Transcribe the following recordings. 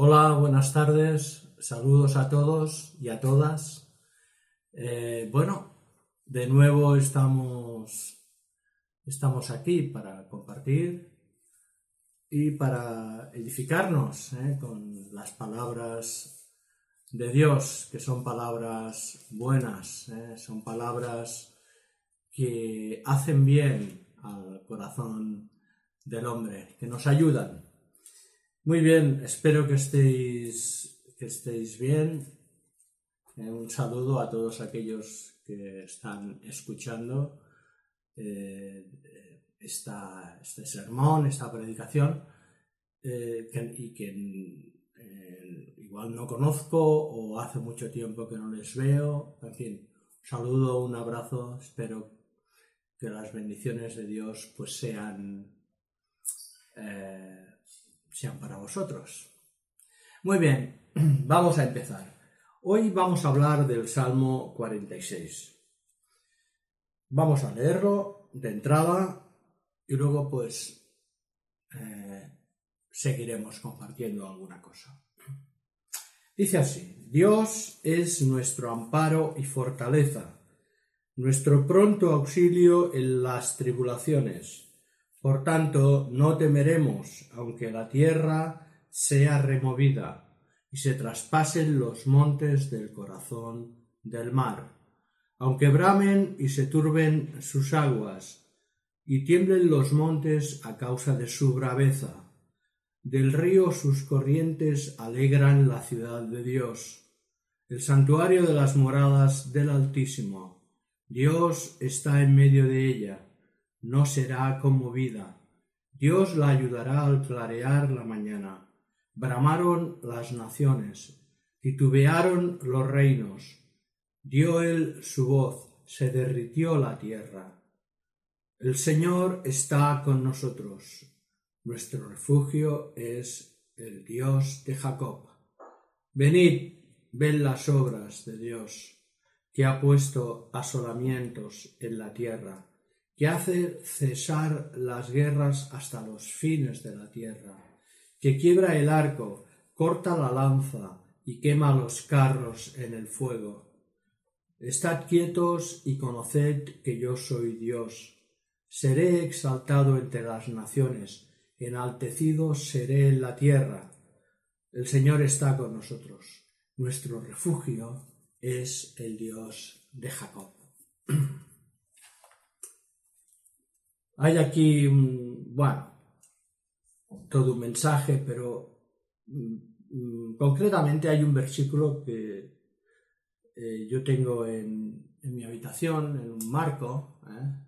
Hola, buenas tardes, saludos a todos y a todas. Eh, bueno, de nuevo estamos, estamos aquí para compartir y para edificarnos eh, con las palabras de Dios, que son palabras buenas, eh, son palabras que hacen bien al corazón del hombre, que nos ayudan. Muy bien, espero que estéis, que estéis bien. Eh, un saludo a todos aquellos que están escuchando eh, esta, este sermón, esta predicación, eh, y que igual no conozco o hace mucho tiempo que no les veo. En fin, un saludo, un abrazo, espero que las bendiciones de Dios pues sean sean para vosotros. Muy bien, vamos a empezar. Hoy vamos a hablar del Salmo 46. Vamos a leerlo de entrada y luego pues eh, seguiremos compartiendo alguna cosa. Dice así, Dios es nuestro amparo y fortaleza, nuestro pronto auxilio en las tribulaciones por tanto, no temeremos, aunque la tierra sea removida y se traspasen los montes del corazón del mar, aunque bramen y se turben sus aguas, y tiemblen los montes a causa de su braveza. Del río sus corrientes alegran la ciudad de Dios, el santuario de las moradas del Altísimo. Dios está en medio de ella no será conmovida. Dios la ayudará al clarear la mañana. Bramaron las naciones, titubearon los reinos. Dio él su voz, se derritió la tierra. El Señor está con nosotros. Nuestro refugio es el Dios de Jacob. Venid, ven las obras de Dios, que ha puesto asolamientos en la tierra que hace cesar las guerras hasta los fines de la tierra, que quiebra el arco, corta la lanza y quema los carros en el fuego. Estad quietos y conoced que yo soy Dios. Seré exaltado entre las naciones, enaltecido seré en la tierra. El Señor está con nosotros. Nuestro refugio es el Dios de Jacob. Hay aquí, bueno, todo un mensaje, pero mm, mm, concretamente hay un versículo que eh, yo tengo en, mi habitación, en un marco, ¿eh?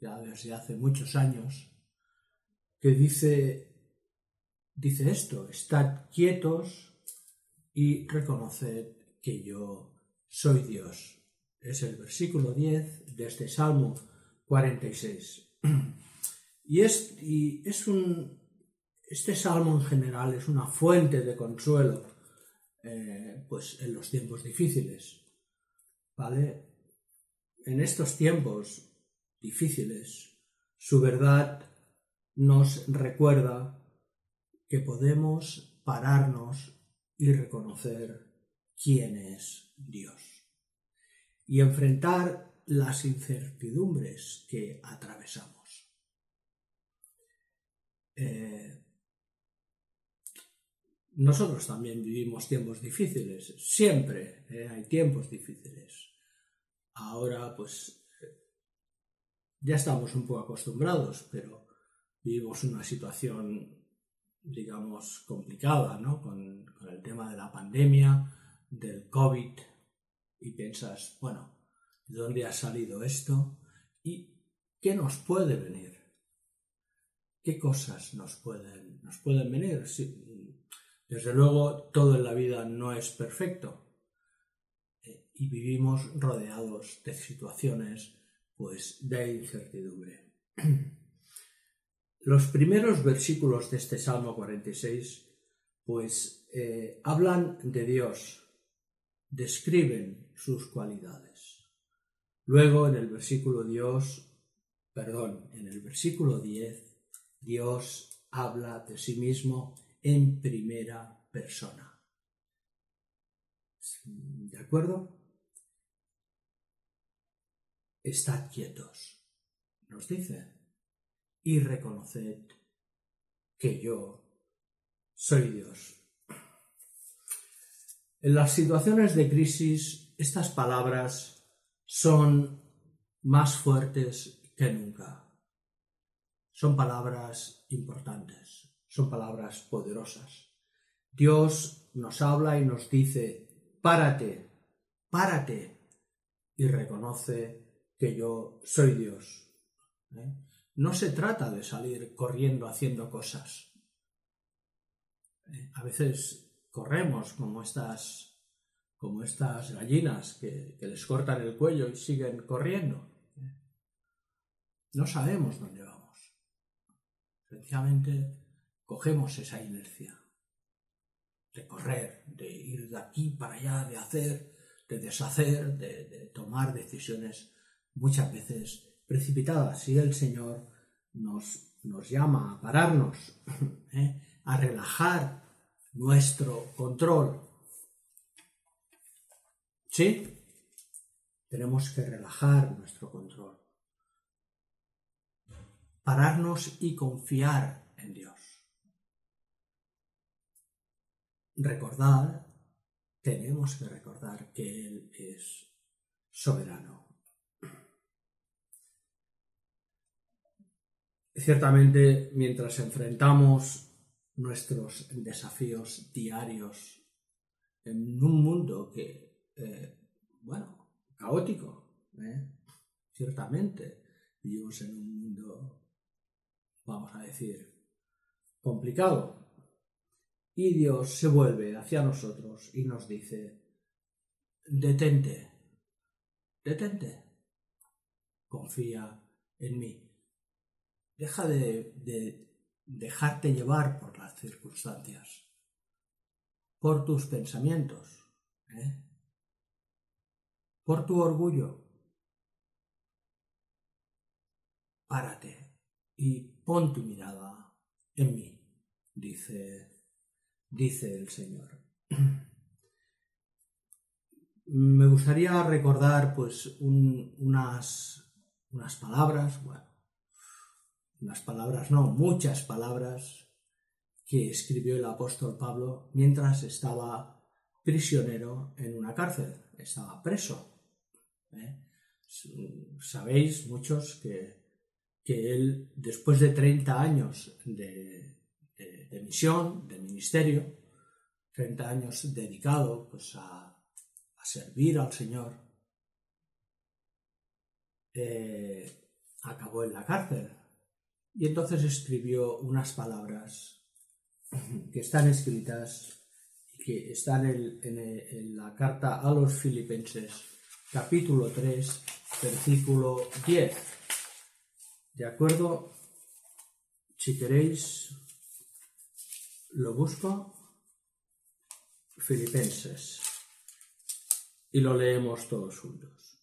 ya desde hace muchos años, que dice, dice esto, estad quietos y reconoced que yo soy Dios. Es el versículo 10 de este Salmo 46. Y es, es un, este salmo en general es una fuente de consuelo eh, pues en los tiempos difíciles. ¿Vale? En estos tiempos difíciles, su verdad nos recuerda que podemos pararnos y reconocer quién es Dios y enfrentar las incertidumbres que atravesamos. Eh, nosotros también vivimos tiempos difíciles, siempre eh, hay tiempos difíciles. Ahora pues ya estamos un poco acostumbrados, pero vivimos una situación, digamos, complicada, ¿no? Con, con el tema de la pandemia, del COVID, y piensas, bueno, de dónde ha salido esto y qué nos puede venir. ¿Qué cosas nos pueden, nos pueden venir? desde luego, todo en la vida no es perfecto eh, y vivimos rodeados de situaciones pues, de incertidumbre. Los primeros versículos de este Salmo 46 pues eh, hablan de Dios, describen sus cualidades. Luego en el versículo Dios, perdón, en el versículo 10, Dios habla de sí mismo en primera persona. ¿De acuerdo? Estad quietos, nos dice, y reconoced que yo soy Dios. En las situaciones de crisis, estas palabras son más fuertes que nunca. Son palabras importantes, son palabras poderosas. Dios nos habla y nos dice, párate, párate, y reconoce que yo soy Dios. ¿eh? No se trata de salir corriendo haciendo cosas. ¿eh? A veces corremos como estas, como estas gallinas que, les cortan el cuello y siguen corriendo. No sabemos dónde vamos. Sencillamente cogemos esa inercia de correr, de ir de aquí para allá, de hacer, de deshacer, de, tomar decisiones muchas veces precipitadas. Y el Señor nos, nos llama a pararnos, ¿eh? a relajar nuestro control. ¿Sí? Tenemos que relajar nuestro control pararnos y confiar en Dios. Recordar, tenemos que recordar que Él es soberano. Ciertamente, mientras enfrentamos nuestros desafíos diarios en un mundo que, eh, bueno, caótico, ¿eh? ciertamente, vivimos en un mundo vamos a decir, complicado. Y Dios se vuelve hacia nosotros y nos dice, detente, detente, confía en mí. Deja de, dejarte llevar por las circunstancias, por tus pensamientos, ¿eh? Por tu orgullo. Párate y pon tu mirada en mí, dice, dice el Señor. Me gustaría recordar pues unas, unas palabras, bueno, unas palabras no, muchas palabras que escribió el apóstol Pablo mientras estaba prisionero en una cárcel, estaba preso. ¿Eh? Sabéis muchos que él, después de 30 años de, misión, de ministerio, 30 años dedicado pues, a, servir al Señor, eh, acabó en la cárcel. Y entonces escribió unas palabras que están escritas y que están en la carta a los filipenses, capítulo 3, versículo 10 ¿De acuerdo? Si queréis, lo busco. Filipenses. Y lo leemos todos juntos.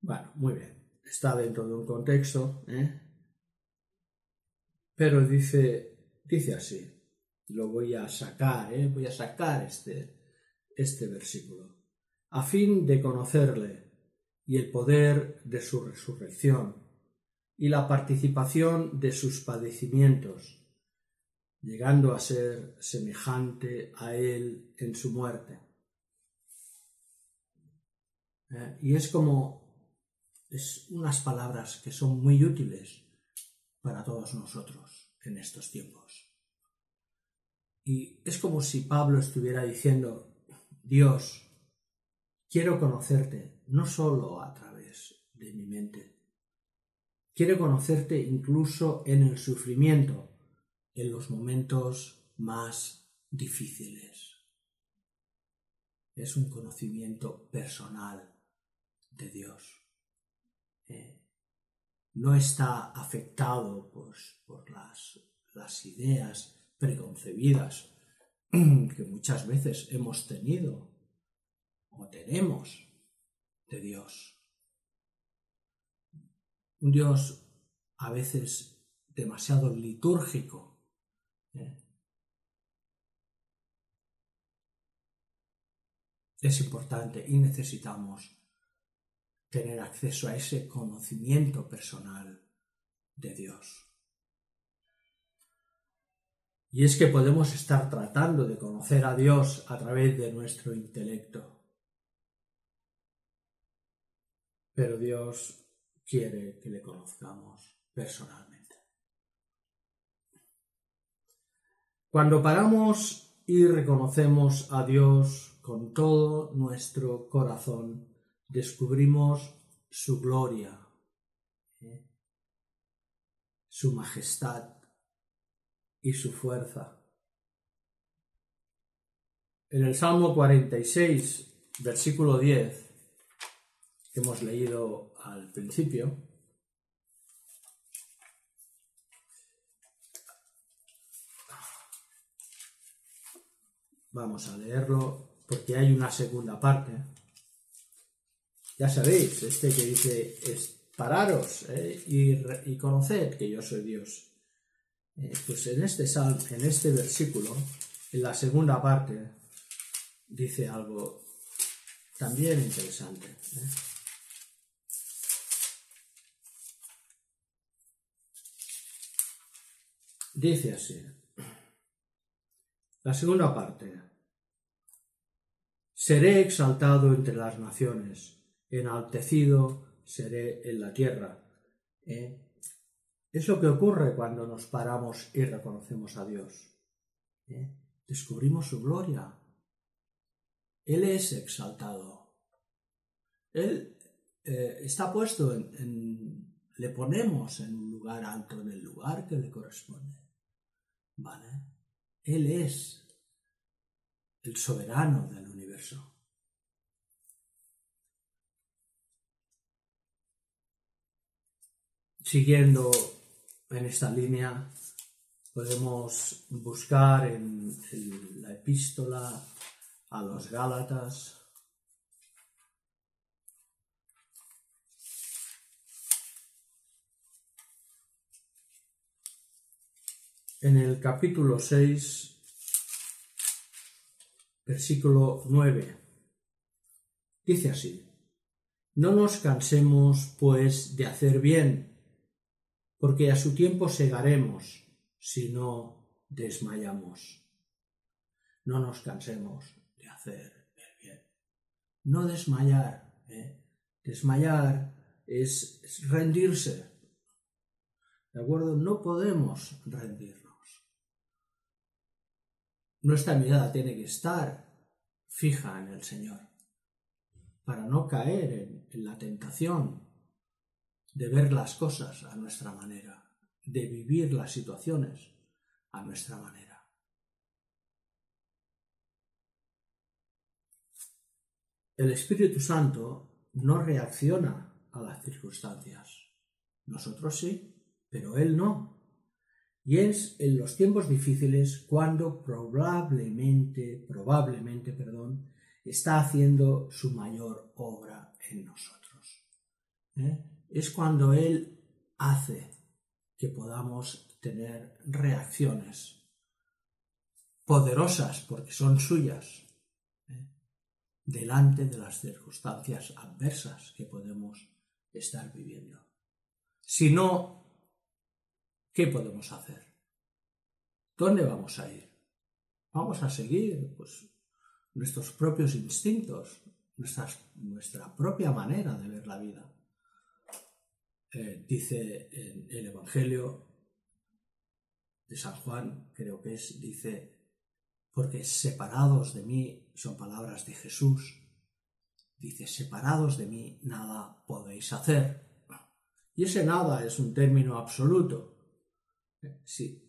Bueno, muy bien. Está dentro de un contexto, ¿eh? Pero dice, dice así. Lo voy a sacar, ¿eh? Voy a sacar este, este versículo a fin de conocerle y el poder de su resurrección y la participación de sus padecimientos, llegando a ser semejante a él en su muerte. Eh, y es como es unas palabras que son muy útiles para todos nosotros en estos tiempos. Y es como si Pablo estuviera diciendo, Dios, Quiero conocerte no solo a través de mi mente. Quiero conocerte incluso en el sufrimiento, en los momentos más difíciles. Es un conocimiento personal de Dios. Eh, no está afectado pues, por las, las ideas preconcebidas que muchas veces hemos tenido o tenemos de Dios. Un Dios a veces demasiado litúrgico. ¿eh? Es importante y necesitamos tener acceso a ese conocimiento personal de Dios. Y es que podemos estar tratando de conocer a Dios a través de nuestro intelecto. Pero Dios quiere que le conozcamos personalmente. Cuando paramos y reconocemos a Dios con todo nuestro corazón, descubrimos su gloria, ¿eh? su majestad y su fuerza. En el Salmo 46, versículo 10, que hemos leído al principio, vamos a leerlo porque hay una segunda parte. Ya sabéis, este que dice, pararos eh, y, y conoced que yo soy Dios. Eh, pues en este salmo, en este versículo, en la segunda parte, dice algo también interesante. ¿eh? Dice así, la segunda parte, seré exaltado entre las naciones, enaltecido seré en la tierra. ¿eh? Es lo que ocurre cuando nos paramos y reconocemos a Dios. ¿eh? Descubrimos su gloria. Él es exaltado. Él eh, está puesto en, Le ponemos en un lugar alto, en el lugar que le corresponde. ¿Vale? Él es el soberano del universo. Siguiendo en esta línea podemos buscar en, la epístola a los Gálatas. En el capítulo 6, versículo 9, dice así, no nos cansemos pues de hacer bien porque a su tiempo segaremos si no desmayamos. No nos cansemos de hacer el bien. No desmayar. ¿eh? Desmayar es, rendirse. ¿De acuerdo? No podemos rendirnos. Nuestra mirada tiene que estar fija en el Señor para no caer en la tentación de ver las cosas a nuestra manera, de vivir las situaciones a nuestra manera. El Espíritu Santo no reacciona a las circunstancias. Nosotros sí, pero Él no. Y es en los tiempos difíciles cuando probablemente, probablemente, perdón, está haciendo su mayor obra en nosotros. ¿Eh? Es cuando Él hace que podamos tener reacciones poderosas, porque son suyas, ¿eh? delante de las circunstancias adversas que podemos estar viviendo. Si no, ¿qué podemos hacer? ¿Dónde vamos a ir? Vamos a seguir pues, nuestros propios instintos, nuestra propia manera de ver la vida. Eh, dice en el Evangelio de San Juan, creo que es, dice, porque separados de mí, son palabras de Jesús, dice, separados de mí nada podéis hacer. Y ese nada es un término absoluto. Si,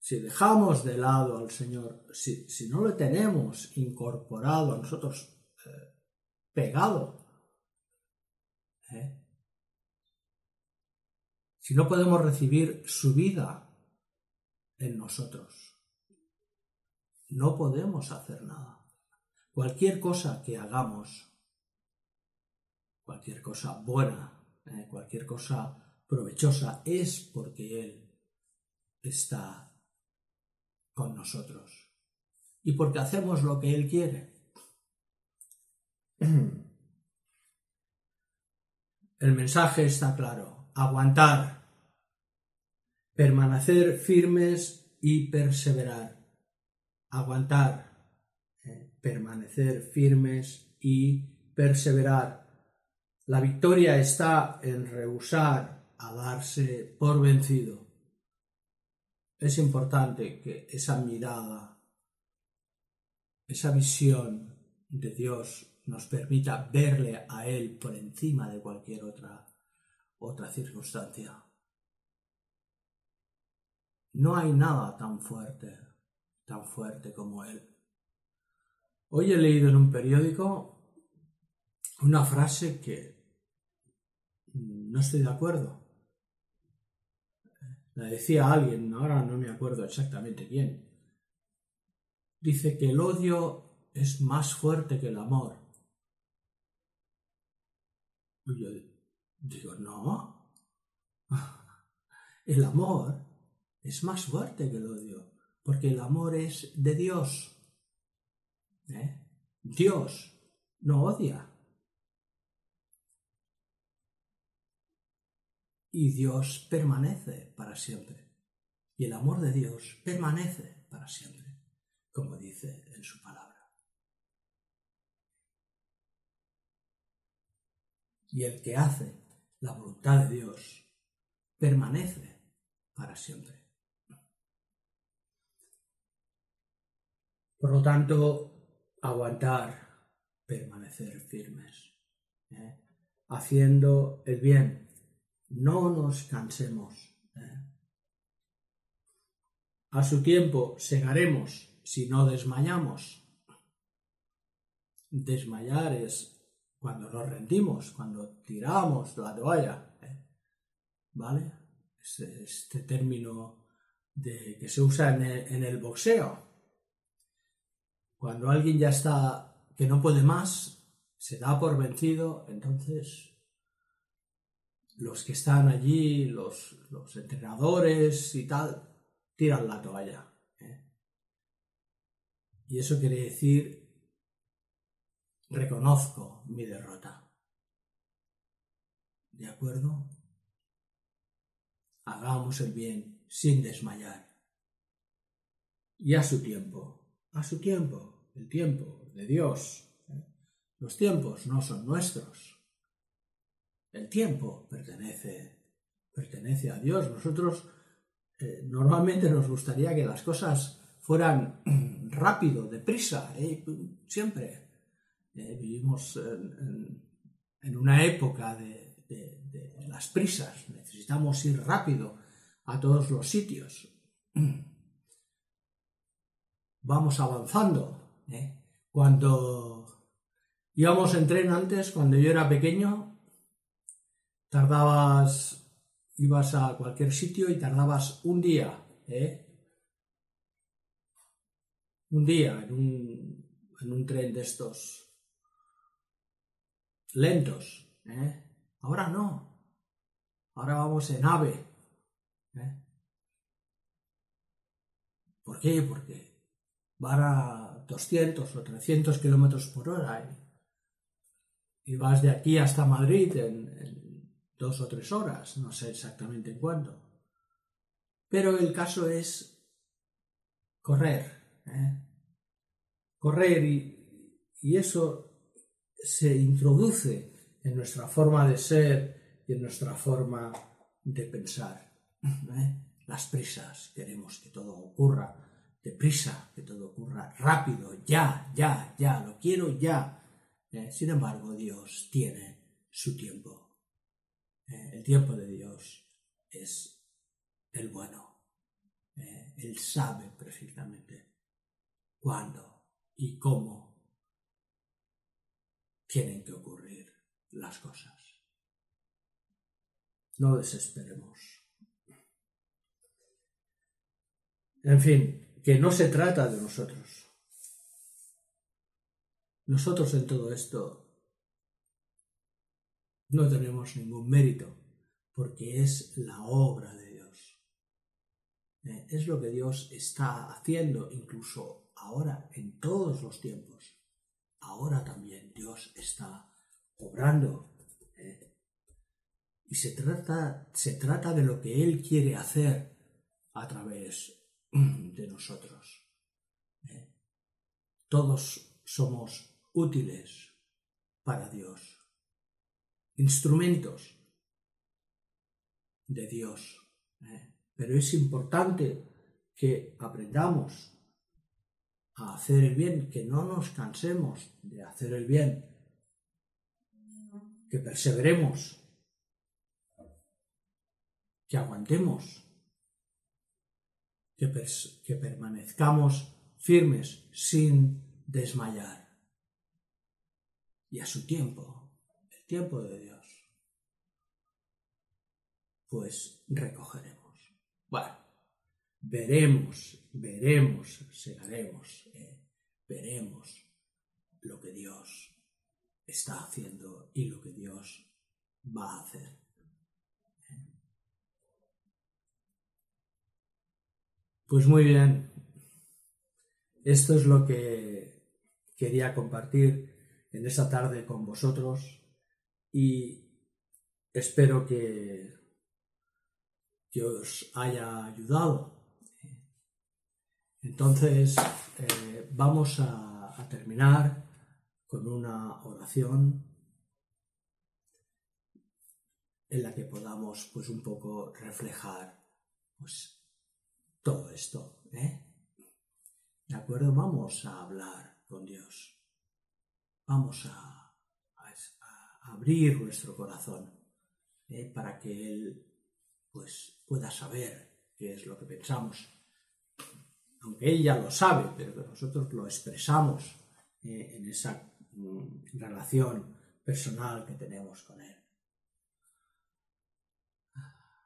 si dejamos de lado al Señor, si, si no le tenemos incorporado a nosotros, eh, pegado, ¿eh? Si no podemos recibir su vida en nosotros? No podemos hacer nada. Cualquier cosa que hagamos, cualquier cosa buena, eh, cualquier cosa provechosa es porque Él está con nosotros y porque hacemos lo que Él quiere. El mensaje está claro, aguantar, permanecer firmes y perseverar. Aguantar, eh, permanecer firmes y perseverar. La victoria está en rehusar a darse por vencido. Es importante que esa mirada, esa visión de Dios nos permita verle a Él por encima de cualquier otra, otra circunstancia. No hay nada tan fuerte, tan fuerte como Él. Hoy he leído en un periódico una frase que no estoy de acuerdo. La decía alguien, ahora no me acuerdo exactamente quién. Dice que el odio es más fuerte que el amor. Y yo digo, no. El amor es más fuerte que el odio, porque el amor es de Dios. ¿Eh? Dios no odia. Y Dios permanece para siempre. Y el amor de Dios permanece para siempre, como dice en su palabra. y el que hace la voluntad de Dios permanece para siempre. Por lo tanto, aguantar, permanecer firmes, ¿eh? haciendo el bien, no nos cansemos. ¿eh? A su tiempo segaremos si no desmayamos. Desmayar es cuando nos rendimos, cuando tiramos la toalla, ¿eh? ¿vale? Este, este, término de, que se usa en el, boxeo. Cuando alguien ya está, que no puede más, se da por vencido, entonces los que están allí, los, los entrenadores y tal, tiran la toalla. ¿eh? Y eso quiere decir reconozco mi derrota. ¿De acuerdo? Hagamos el bien sin desmayar. Y a su tiempo, a su tiempo, el tiempo de Dios. ¿eh? Los tiempos no son nuestros. El tiempo pertenece, pertenece a Dios. Nosotros eh, normalmente nos gustaría que las cosas fueran rápido, deprisa, ¿eh? siempre. Eh, vivimos en, una época de, las prisas, necesitamos ir rápido a todos los sitios. Vamos avanzando. ¿eh? Cuando íbamos en tren antes, cuando yo era pequeño, tardabas, ibas a cualquier sitio y tardabas un día, ¿eh? un día en un, en un tren de estos lentos. ¿eh? Ahora no. Ahora vamos en ave. ¿eh? ¿Por qué? Porque van a 200 o 300 kilómetros por hora y, vas de aquí hasta Madrid en, dos o tres horas, no sé exactamente en cuánto. Pero el caso es correr. ¿eh? Correr y eso se introduce en nuestra forma de ser y en nuestra forma de pensar. ¿eh? Las prisas, queremos que todo ocurra deprisa, que todo ocurra rápido, ya, ya, ya, lo quiero ya. ¿eh? Sin embargo, Dios tiene su tiempo. ¿eh? El tiempo de Dios es el bueno. Él sabe perfectamente cuándo y cómo tienen que ocurrir las cosas. No desesperemos. En fin, que no se trata de nosotros. Nosotros en todo esto no tenemos ningún mérito, porque es la obra de Dios. Eh, es lo que Dios está haciendo incluso ahora, en todos los tiempos. Ahora también Está obrando. Eh, y se trata, se trata de lo que Él quiere hacer a través de nosotros. Eh, todos somos útiles para Dios, instrumentos de Dios. ¿eh? Pero es importante que aprendamos a hacer el bien, que no nos cansemos de hacer el bien, que perseveremos, que aguantemos, que, que permanezcamos firmes sin desmayar. Y a su tiempo, el tiempo de Dios pues recogeremos. Bueno, veremos, veremos, segaremos, eh, veremos lo que Dios está haciendo y lo que Dios va a hacer. Pues muy bien, esto es lo que quería compartir en esta tarde con vosotros y espero que que os haya ayudado. Entonces, eh, vamos a, terminar con una oración en la que podamos, pues, un poco reflejar, pues, todo esto. ¿eh? ¿De acuerdo? Vamos a hablar con Dios. Vamos a, a abrir nuestro corazón ¿eh? para que Él pues pueda saber qué es lo que pensamos. Aunque él ya lo sabe, pero que nosotros lo expresamos eh, en esa mm, relación personal que tenemos con él.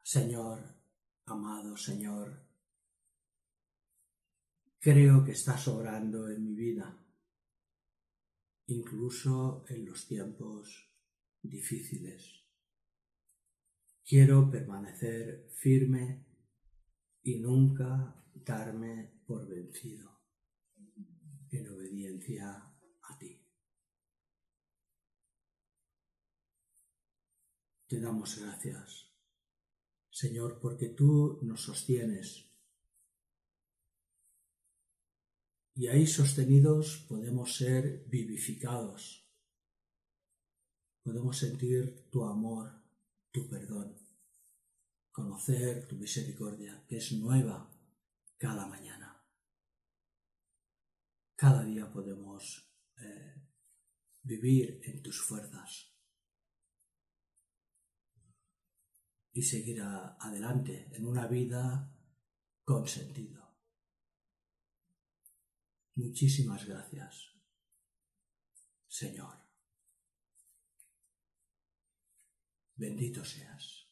Señor, amado Señor, creo que estás obrando en mi vida, incluso en los tiempos difíciles. Quiero permanecer firme y nunca darme por vencido en obediencia a ti. Te damos gracias, Señor, porque tú nos sostienes y ahí sostenidos podemos ser vivificados, podemos sentir tu amor, tu perdón conocer tu misericordia, que es nueva cada mañana. Cada día podemos eh, vivir en tus fuerzas y seguir adelante en una vida con sentido. Muchísimas gracias, Señor. Bendito seas.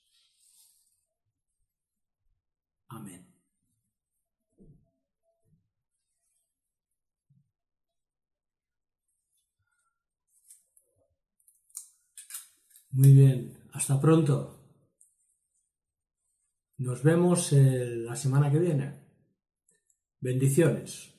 Amén. Muy bien, hasta pronto. Nos vemos la semana que viene. Bendiciones.